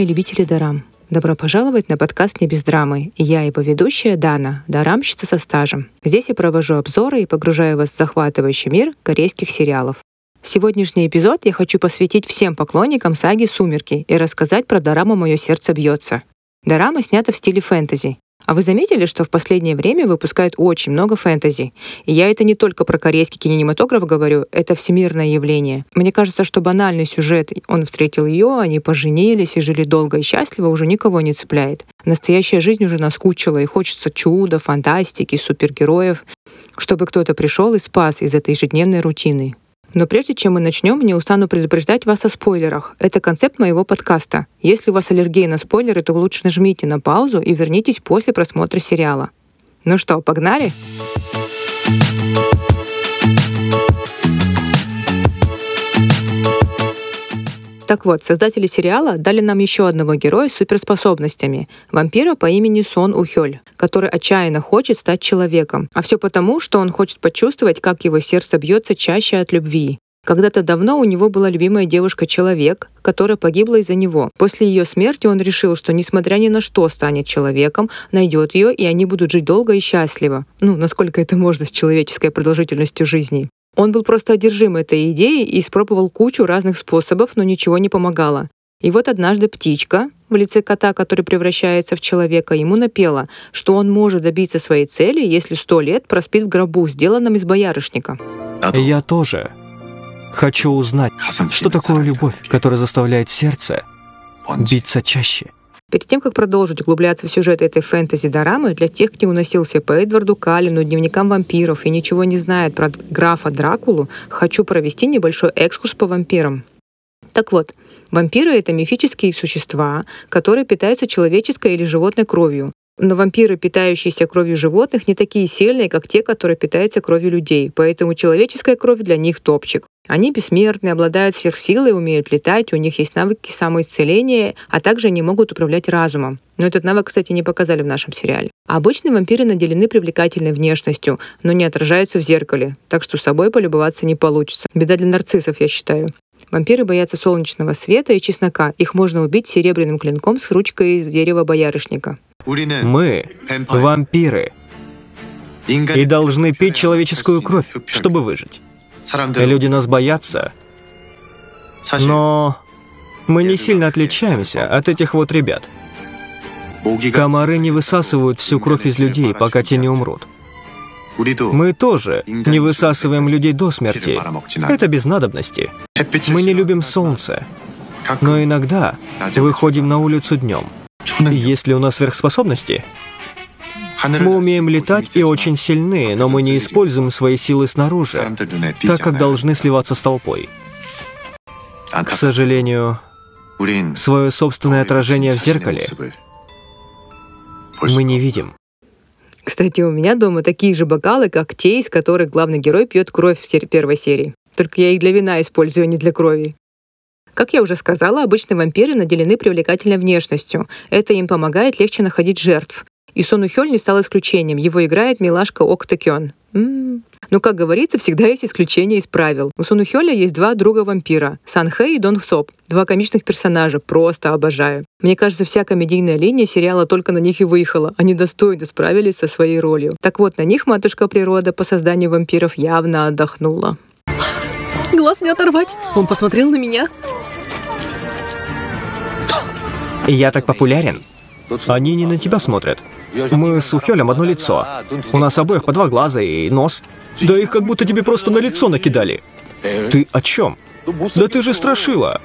мои любители дарам! Добро пожаловать на подкаст «Не без драмы». Я его ведущая Дана, дарамщица со стажем. Здесь я провожу обзоры и погружаю вас в захватывающий мир корейских сериалов. Сегодняшний эпизод я хочу посвятить всем поклонникам саги «Сумерки» и рассказать про дораму «Мое сердце бьется». Дорама снята в стиле фэнтези. А вы заметили, что в последнее время выпускают очень много фэнтези? И я это не только про корейский кинематограф говорю, это всемирное явление. Мне кажется, что банальный сюжет «он встретил ее, они поженились и жили долго и счастливо» уже никого не цепляет. Настоящая жизнь уже наскучила, и хочется чуда, фантастики, супергероев, чтобы кто-то пришел и спас из этой ежедневной рутины. Но прежде чем мы начнем, не устану предупреждать вас о спойлерах. Это концепт моего подкаста. Если у вас аллергия на спойлеры, то лучше нажмите на паузу и вернитесь после просмотра сериала. Ну что, погнали? Погнали! Так вот, создатели сериала дали нам еще одного героя с суперспособностями — вампира по имени Сон Ухёль, который отчаянно хочет стать человеком. А все потому, что он хочет почувствовать, как его сердце бьется чаще от любви. Когда-то давно у него была любимая девушка-человек, которая погибла из-за него. После ее смерти он решил, что несмотря ни на что станет человеком, найдет ее, и они будут жить долго и счастливо. Ну, насколько это можно с человеческой продолжительностью жизни. Он был просто одержим этой идеей и испробовал кучу разных способов, но ничего не помогало. И вот однажды птичка в лице кота, который превращается в человека, ему напела, что он может добиться своей цели, если сто лет проспит в гробу, сделанном из боярышника. Я тоже хочу узнать, что такое любовь, которая заставляет сердце биться чаще. Перед тем, как продолжить углубляться в сюжет этой фэнтези-дорамы, для тех, кто уносился по Эдварду Каллину, дневникам вампиров и ничего не знает про графа Дракулу, хочу провести небольшой экскурс по вампирам. Так вот, вампиры — это мифические существа, которые питаются человеческой или животной кровью. Но вампиры, питающиеся кровью животных, не такие сильные, как те, которые питаются кровью людей, поэтому человеческая кровь для них топчик. Они бессмертны, обладают сверхсилой, умеют летать, у них есть навыки самоисцеления, а также они могут управлять разумом. Но этот навык, кстати, не показали в нашем сериале. Обычные вампиры наделены привлекательной внешностью, но не отражаются в зеркале, так что собой полюбоваться не получится. Беда для нарциссов, я считаю. Вампиры боятся солнечного света и чеснока. Их можно убить серебряным клинком с ручкой из дерева боярышника. Мы — вампиры. И должны пить человеческую кровь, чтобы выжить. Люди нас боятся, но мы не сильно отличаемся от этих вот ребят. Комары не высасывают всю кровь из людей, пока те не умрут. Мы тоже не высасываем людей до смерти. Это без надобности. Мы не любим солнце. Но иногда выходим на улицу днем. Есть ли у нас сверхспособности? Мы умеем летать и очень сильны, но мы не используем свои силы снаружи, так как должны сливаться с толпой. К сожалению, свое собственное отражение в зеркале мы не видим. Кстати, у меня дома такие же бокалы, как те, из которых главный герой пьет кровь в первой серии. Только я их для вина использую, а не для крови. Как я уже сказала, обычные вампиры наделены привлекательной внешностью. Это им помогает легче находить жертв. И Сону Хёль не стал исключением. Его играет милашка Ок. М-м. Но, как говорится, всегда есть исключения из правил. У Сону Хёля есть два друга-вампира — Сан Хэ и Дон Соп. Два комичных персонажа. Просто обожаю. Мне кажется, вся комедийная линия сериала только на них и выехала. Они достойно справились со своей ролью. Так вот, на них матушка природа по созданию вампиров явно отдохнула. Глаз не оторвать. Он посмотрел на меня. Я так популярен. Они не на тебя смотрят. Мы с Ухелем одно лицо. У нас обоих по два глаза и нос. Да их как будто тебе просто на лицо накидали. Ты о чем? Да ты же страшила.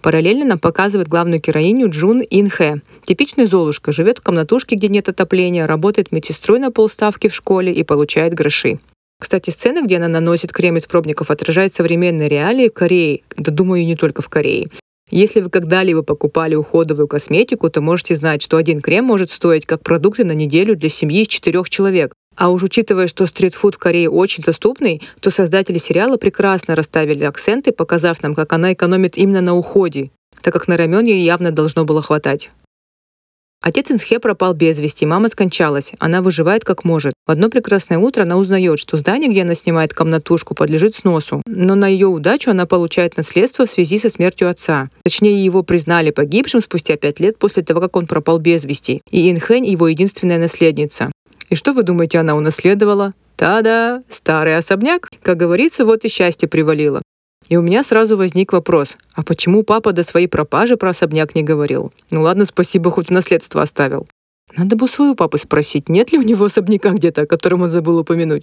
Параллельно нам показывает главную героиню Джун Ин Хэ. Типичная Золушка, живет в комнатушке, где нет отопления, работает медсестрой на полставки в школе и получает гроши. Кстати, сцена, где она наносит крем из пробников, отражает современные реалии в Корее. Да думаю, не только в Корее. Если вы когда-либо покупали уходовую косметику, то можете знать, что один крем может стоить как продукты на неделю для семьи из четырех человек. А уж учитывая, что стритфуд в Корее очень доступный, то создатели сериала прекрасно расставили акценты, показав нам, как она экономит именно на уходе, так как на рамен ей явно должно было хватать. Отец Инсхе пропал без вести, мама скончалась. Она выживает как может. В одно прекрасное утро она узнает, что здание, где она снимает комнатушку, подлежит сносу. Но на ее удачу она получает наследство в связи со смертью отца. Точнее, его признали погибшим спустя пять лет после того, как он пропал без вести. И Инхэнь его единственная наследница. И что вы думаете, она унаследовала? Та-да, старый особняк. Как говорится, вот и счастье привалило. И у меня сразу возник вопрос, а почему папа до своей пропажи про особняк не говорил? Ну ладно, спасибо, хоть наследство оставил. Надо бы свою папу спросить, нет ли у него особняка где-то, о котором он забыл упомянуть.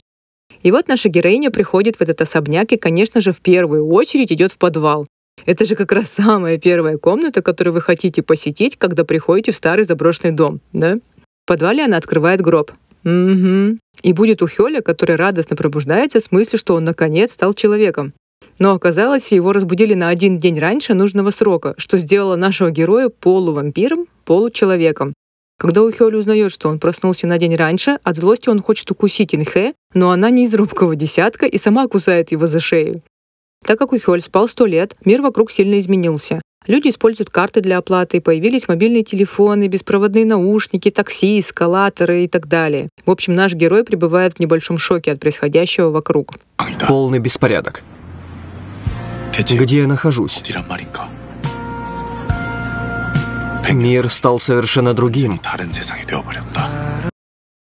И вот наша героиня приходит в этот особняк и, конечно же, в первую очередь идет в подвал. Это же как раз самая первая комната, которую вы хотите посетить, когда приходите в старый заброшенный дом, да? В подвале она открывает гроб. Угу. И будет у Хёля, который радостно пробуждается с мыслью, что он наконец стал человеком. Но оказалось, его разбудили на один день раньше нужного срока, что сделало нашего героя полувампиром, получеловеком. Когда Ухёль узнает, что он проснулся на день раньше, от злости он хочет укусить Инхэ, но она не из робкого десятка и сама кусает его за шею. Так как Ухёль спал сто лет, мир вокруг сильно изменился. Люди используют карты для оплаты, появились мобильные телефоны, беспроводные наушники, такси, эскалаторы и так далее. В общем, наш герой пребывает в небольшом шоке от происходящего вокруг. Полный беспорядок. Где я нахожусь? Мир стал совершенно другим.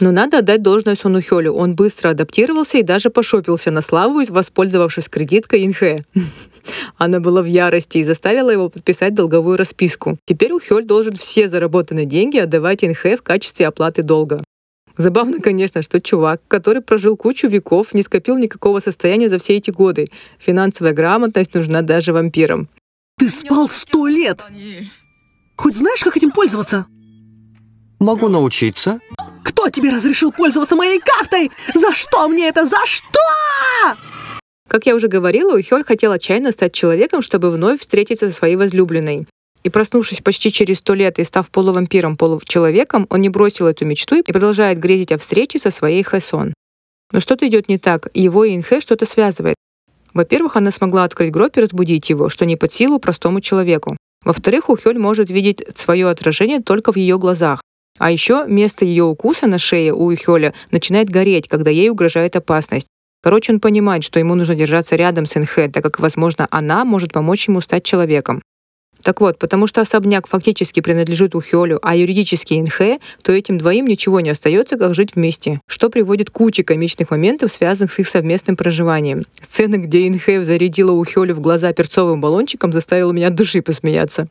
Но надо отдать должное Сону Хёлю. Он быстро адаптировался и даже пошопился на славу, воспользовавшись кредиткой Инхэ. Она была в ярости и заставила его подписать долговую расписку. Теперь у Хёль должен все заработанные деньги отдавать Инхэ в качестве оплаты долга. Забавно, конечно, что чувак, который прожил кучу веков, не скопил никакого состояния за все эти годы. Финансовая грамотность нужна даже вампирам. Ты спал сто лет! Хоть знаешь, как этим пользоваться? Могу научиться. Кто тебе разрешил пользоваться моей картой? За что мне это? За что? Как я уже говорила, Ухёль хотел отчаянно стать человеком, чтобы вновь встретиться со своей возлюбленной. И проснувшись почти через сто лет и став полувампиром, получеловеком, он не бросил эту мечту и продолжает грезить о встрече со своей Хэсон. Но что-то идет не так, его и Инхэ что-то связывает. Во-первых, она смогла открыть гроб и разбудить его, что не под силу простому человеку. Во-вторых, Ухёль может видеть свое отражение только в ее глазах. А еще место ее укуса на шее у Ухёля начинает гореть, когда ей угрожает опасность. Короче, он понимает, что ему нужно держаться рядом с Инхэ, так как, возможно, она может помочь ему стать человеком. Так вот, потому что особняк фактически принадлежит Ухёлю, а юридически Инхэ, то этим двоим ничего не остается, как жить вместе, что приводит к куче комичных моментов, связанных с их совместным проживанием. Сцена, где Инхэ зарядила Ухёлю в глаза перцовым баллончиком, заставила меня от души посмеяться.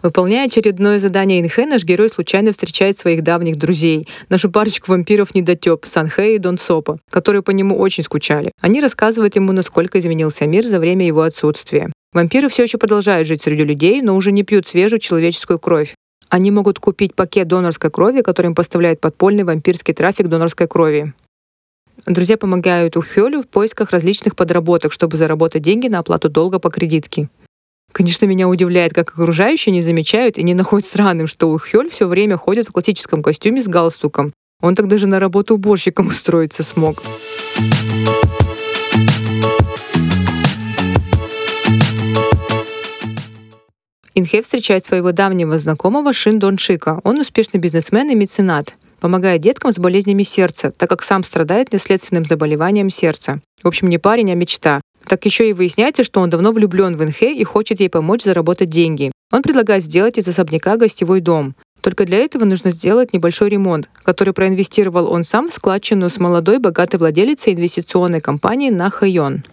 Выполняя очередное задание Инхэ, наш герой случайно встречает своих давних друзей, нашу парочку вампиров недотеп Санхэ и Дон Сопа, которые по нему очень скучали. Они рассказывают ему, насколько изменился мир за время его отсутствия. Вампиры все еще продолжают жить среди людей, но уже не пьют свежую человеческую кровь. Они могут купить пакет донорской крови, который им поставляет подпольный вампирский трафик донорской крови. Друзья помогают Ухёлю в поисках различных подработок, чтобы заработать деньги на оплату долга по кредитке. Конечно, меня удивляет, как окружающие не замечают и не находят странным, что Ухёль все время ходит в классическом костюме с галстуком. Он так даже на работу уборщиком устроиться смог. Инхэ встречает своего давнего знакомого Шин Доншика. Он успешный бизнесмен и меценат. Помогает деткам с болезнями сердца, так как сам страдает наследственным заболеванием сердца. В общем, не парень, а мечта. Так еще и выясняется, что он давно влюблен в Инхэ и хочет ей помочь заработать деньги. Он предлагает сделать из особняка гостевой дом. Только для этого нужно сделать небольшой ремонт, который проинвестировал он сам в складчину с молодой богатой владелицей инвестиционной компании на Хайон.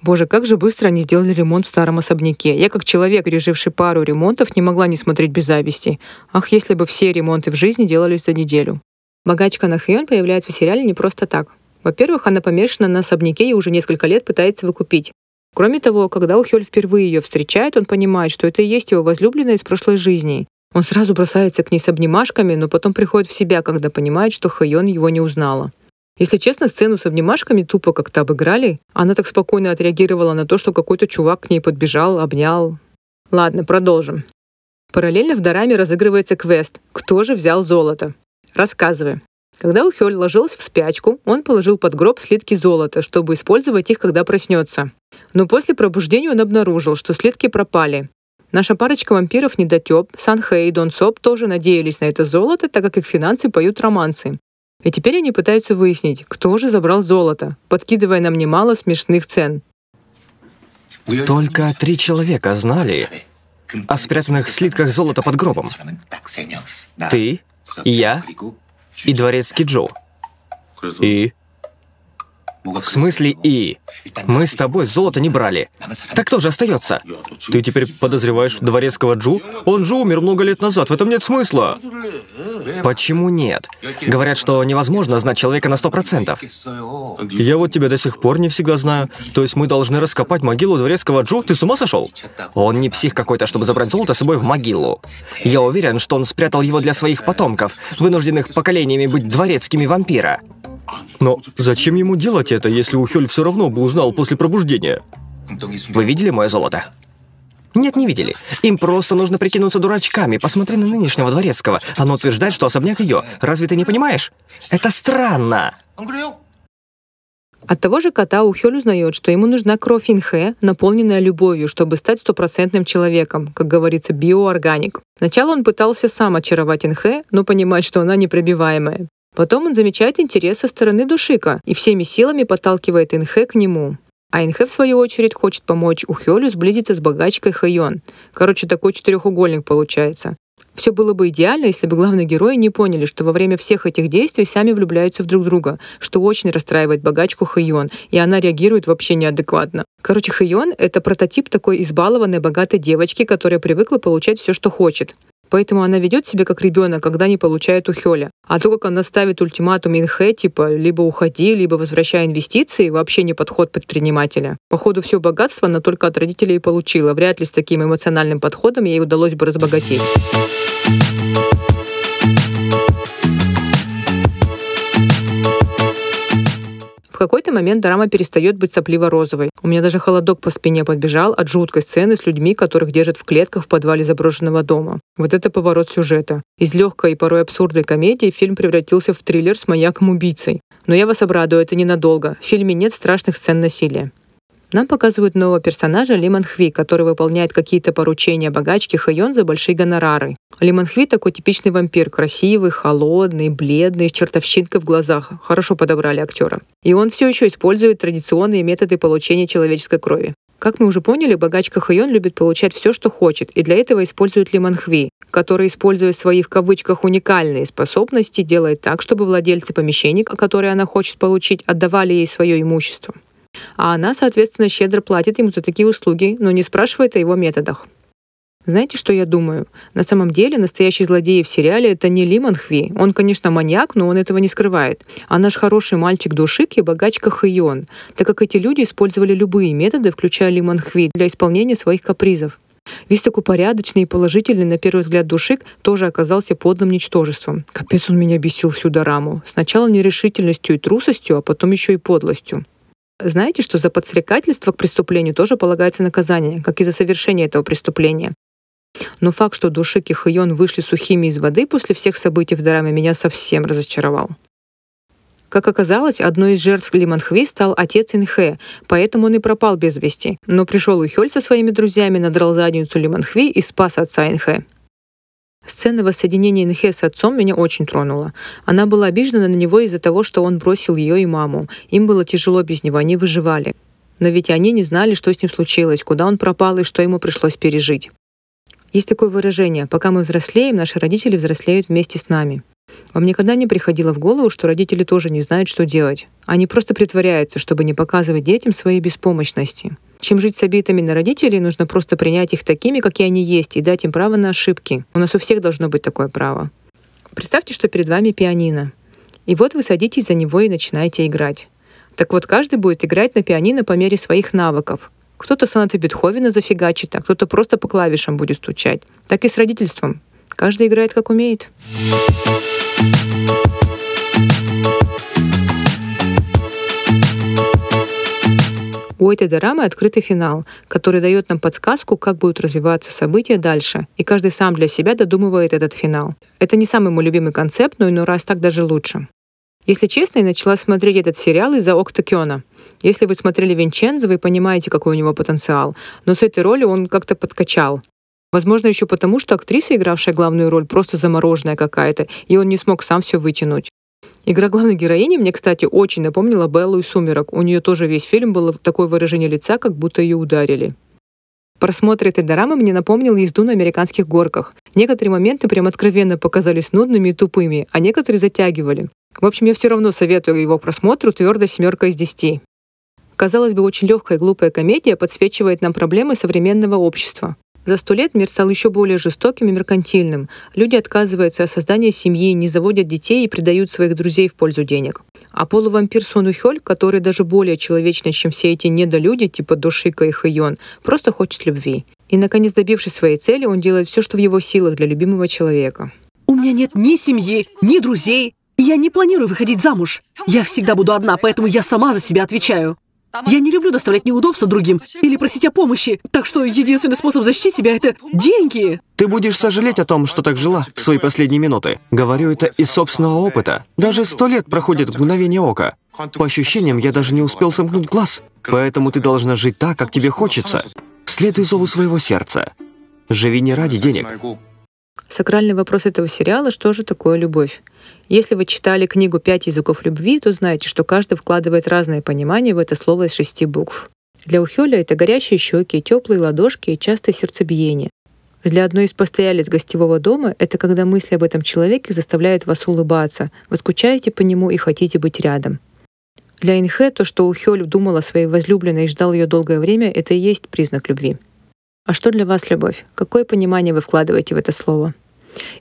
Боже, как же быстро они сделали ремонт в старом особняке. Я, как человек, переживший пару ремонтов, не могла не смотреть без зависти. Ах, если бы все ремонты в жизни делались за неделю. Богачка Нахьон появляется в сериале не просто так. Во-первых, она помешана на особняке и уже несколько лет пытается его купить. Кроме того, когда Ухёль впервые ее встречает, он понимает, что это и есть его возлюбленная из прошлой жизни. Он сразу бросается к ней с обнимашками, но потом приходит в себя, когда понимает, что Хайон его не узнала. Если честно, сцену с обнимашками тупо как-то обыграли. Она так спокойно отреагировала на то, что какой-то чувак к ней подбежал, обнял. Ладно, продолжим. Параллельно в Дораме разыгрывается квест «Кто же взял золото?». Рассказывай. Когда Ухёль ложился в спячку, он положил под гроб слитки золота, чтобы использовать их, когда проснется. Но после пробуждения он обнаружил, что слитки пропали. Наша парочка вампиров недотеп, Сан Хэ и Дон Соп тоже надеялись на это золото, так как их финансы поют романсы. И теперь они пытаются выяснить, кто же забрал золото, подкидывая нам немало смешных цен. Только три человека знали о спрятанных слитках золота под гробом. Ты, я и дворецкий Джо. И в смысле «и»? Мы с тобой золото не брали. Так кто же остается? Ты теперь подозреваешь дворецкого Джу? Он же умер много лет назад, в этом нет смысла. Почему нет? Говорят, что невозможно знать человека на сто процентов. Я вот тебя до сих пор не всегда знаю. То есть мы должны раскопать могилу дворецкого Джу? Ты с ума сошел? Он не псих какой-то, чтобы забрать золото с собой в могилу. Я уверен, что он спрятал его для своих потомков, вынужденных поколениями быть дворецкими вампира. Но зачем ему делать это, если Ухель все равно бы узнал после пробуждения? Вы видели мое золото? Нет, не видели. Им просто нужно прикинуться дурачками. Посмотри на нынешнего дворецкого. Оно утверждает, что особняк ее. Разве ты не понимаешь? Это странно. От того же кота Ухёль узнает, что ему нужна кровь Инхэ, наполненная любовью, чтобы стать стопроцентным человеком, как говорится, биоорганик. Сначала он пытался сам очаровать Инхэ, но понимает, что она непробиваемая. Потом он замечает интерес со стороны Душика и всеми силами подталкивает Инхэ к нему. А Инхэ, в свою очередь, хочет помочь Ухёлю сблизиться с богачкой Хайон. Короче, такой четырехугольник получается. Все было бы идеально, если бы главные герои не поняли, что во время всех этих действий сами влюбляются в друг друга, что очень расстраивает богачку Хайон, и она реагирует вообще неадекватно. Короче, Хайон — это прототип такой избалованной богатой девочки, которая привыкла получать все, что хочет. Поэтому она ведет себя как ребенок, когда не получает у Хёля. А то, как она ставит ультиматум Инхэ, типа либо уходи, либо возвращай инвестиции, вообще не подход предпринимателя. Походу, все богатство она только от родителей получила. Вряд ли с таким эмоциональным подходом ей удалось бы разбогатеть. Какой-то момент драма перестает быть сопливо-розовой. У меня даже холодок по спине подбежал от жуткой сцены с людьми, которых держат в клетках в подвале заброшенного дома. Вот это поворот сюжета. Из легкой и порой абсурдной комедии фильм превратился в триллер с маньяком-убийцей. Но я вас обрадую, это ненадолго. В фильме нет страшных сцен насилия. Нам показывают нового персонажа Лимон Хви, который выполняет какие-то поручения богачки Хайон за большие гонорары. Лимон Хви такой типичный вампир, красивый, холодный, бледный, с чертовщинкой в глазах. Хорошо подобрали актера. И он все еще использует традиционные методы получения человеческой крови. Как мы уже поняли, богачка Хайон любит получать все, что хочет, и для этого использует Лимон Хви, который, используя свои в кавычках уникальные способности, делает так, чтобы владельцы помещений, которые она хочет получить, отдавали ей свое имущество. А она, соответственно, щедро платит ему за такие услуги, но не спрашивает о его методах. Знаете, что я думаю? На самом деле настоящий злодей в сериале — это не Лимон Хви. Он, конечно, маньяк, но он этого не скрывает. А наш хороший мальчик Душик и богачка Хэйон, так как эти люди использовали любые методы, включая Лимон Хви, для исполнения своих капризов. Весь такой порядочный и положительный, на первый взгляд, Душик тоже оказался подлым ничтожеством. Капец он меня бесил всю дораму. Сначала нерешительностью и трусостью, а потом еще и подлостью. Знаете, что за подстрекательство к преступлению тоже полагается наказание, как и за совершение этого преступления. Но факт, что Душик и Хайон вышли сухими из воды после всех событий в драме, меня совсем разочаровал. Как оказалось, одной из жертв Лиманхви стал отец Инхэ, поэтому он и пропал без вести. Но пришел Ухёль со своими друзьями, надрал задницу Лиманхви и спас отца Инхэ. Сцена воссоединения Инхе с отцом меня очень тронула. Она была обижена на него из-за того, что он бросил ее и маму. Им было тяжело без него, они выживали. Но ведь они не знали, что с ним случилось, куда он пропал и что ему пришлось пережить. Есть такое выражение «пока мы взрослеем, наши родители взрослеют вместе с нами». Вам никогда не приходило в голову, что родители тоже не знают, что делать? Они просто притворяются, чтобы не показывать детям своей беспомощности. Чем жить с обидами на родителей, нужно просто принять их такими, какие они есть, и дать им право на ошибки. У нас у всех должно быть такое право. Представьте, что перед вами пианино. И вот вы садитесь за него и начинаете играть. Так вот, каждый будет играть на пианино по мере своих навыков. Кто-то сонаты Бетховена зафигачит, а кто-то просто по клавишам будет стучать. Так и с родительством. Каждый играет как умеет. У этой дорамы открытый финал, который дает нам подсказку, как будут развиваться события дальше, и каждый сам для себя додумывает этот финал. Это не самый мой любимый концепт, но иной раз так даже лучше. Если честно, я начала смотреть этот сериал из-за Октокиона. Если вы смотрели Винчензо, вы понимаете, какой у него потенциал. Но с этой ролью он как-то подкачал. Возможно, еще потому, что актриса, игравшая главную роль, просто замороженная какая-то, и он не смог сам все вытянуть. Игра главной героини мне, кстати, очень напомнила Беллу и «Сумерок». У нее тоже весь фильм было такое выражение лица, как будто ее ударили. Просмотр этой дорамы мне напомнил езду на американских горках. Некоторые моменты прям откровенно показались нудными и тупыми, а некоторые затягивали. В общем, я все равно советую его просмотру твердо семерка из десяти. Казалось бы, очень легкая и глупая комедия подсвечивает нам проблемы современного общества. За сто лет мир стал еще более жестоким и меркантильным. Люди отказываются от создания семьи, не заводят детей и предают своих друзей в пользу денег. А полувампир Сон Ухёль, который даже более человечный, чем все эти недолюди, типа Душика и Хэйон, просто хочет любви. И, наконец, добившись своей цели, он делает все, что в его силах для любимого человека. У меня нет ни семьи, ни друзей. Я не планирую выходить замуж. Я всегда буду одна, поэтому я сама за себя отвечаю. Я не люблю доставлять неудобства другим или просить о помощи, так что единственный способ защитить себя — это деньги. Ты будешь сожалеть о том, что так жила в свои последние минуты. Говорю это из собственного опыта. Даже сто лет проходит в мгновение ока. По ощущениям, я даже не успел сомкнуть глаз. Поэтому ты должна жить так, как тебе хочется. Следуй зову своего сердца. Живи не ради денег. Сакральный вопрос этого сериала — что же такое любовь? Если вы читали книгу «Пять языков любви», то знаете, что каждый вкладывает разное понимание в это слово из шести букв. Для Ухёля это горящие щеки, теплые ладошки и частое сердцебиение. Для одной из постоялец гостевого дома это когда мысли об этом человеке заставляют вас улыбаться, вы скучаете по нему и хотите быть рядом. Для Инхэ то, что Ухёль думал о своей возлюбленной и ждал ее долгое время, это и есть признак любви. А что для вас любовь? Какое понимание вы вкладываете в это слово?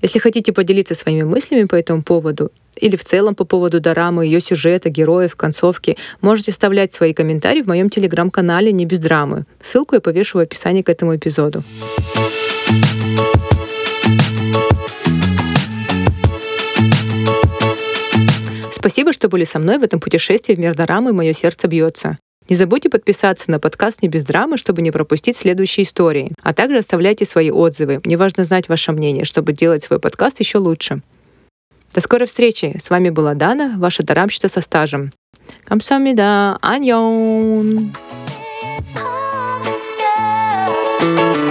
Если хотите поделиться своими мыслями по этому поводу или в целом по поводу дорамы, ее сюжета, героев, концовки, можете оставлять свои комментарии в моем телеграм-канале «Не без драмы». Ссылку я повешу в описании к этому эпизоду. Спасибо, что были со мной в этом путешествии в мир дорамы «Мое сердце бьется». Не забудьте подписаться на подкаст «Не без драмы», чтобы не пропустить следующие истории. А также оставляйте свои отзывы. Мне важно знать ваше мнение, чтобы делать свой подкаст еще лучше. До скорой встречи! С вами была Дана, ваша дарамщица со стажем. Камсамида! Аньон! thank you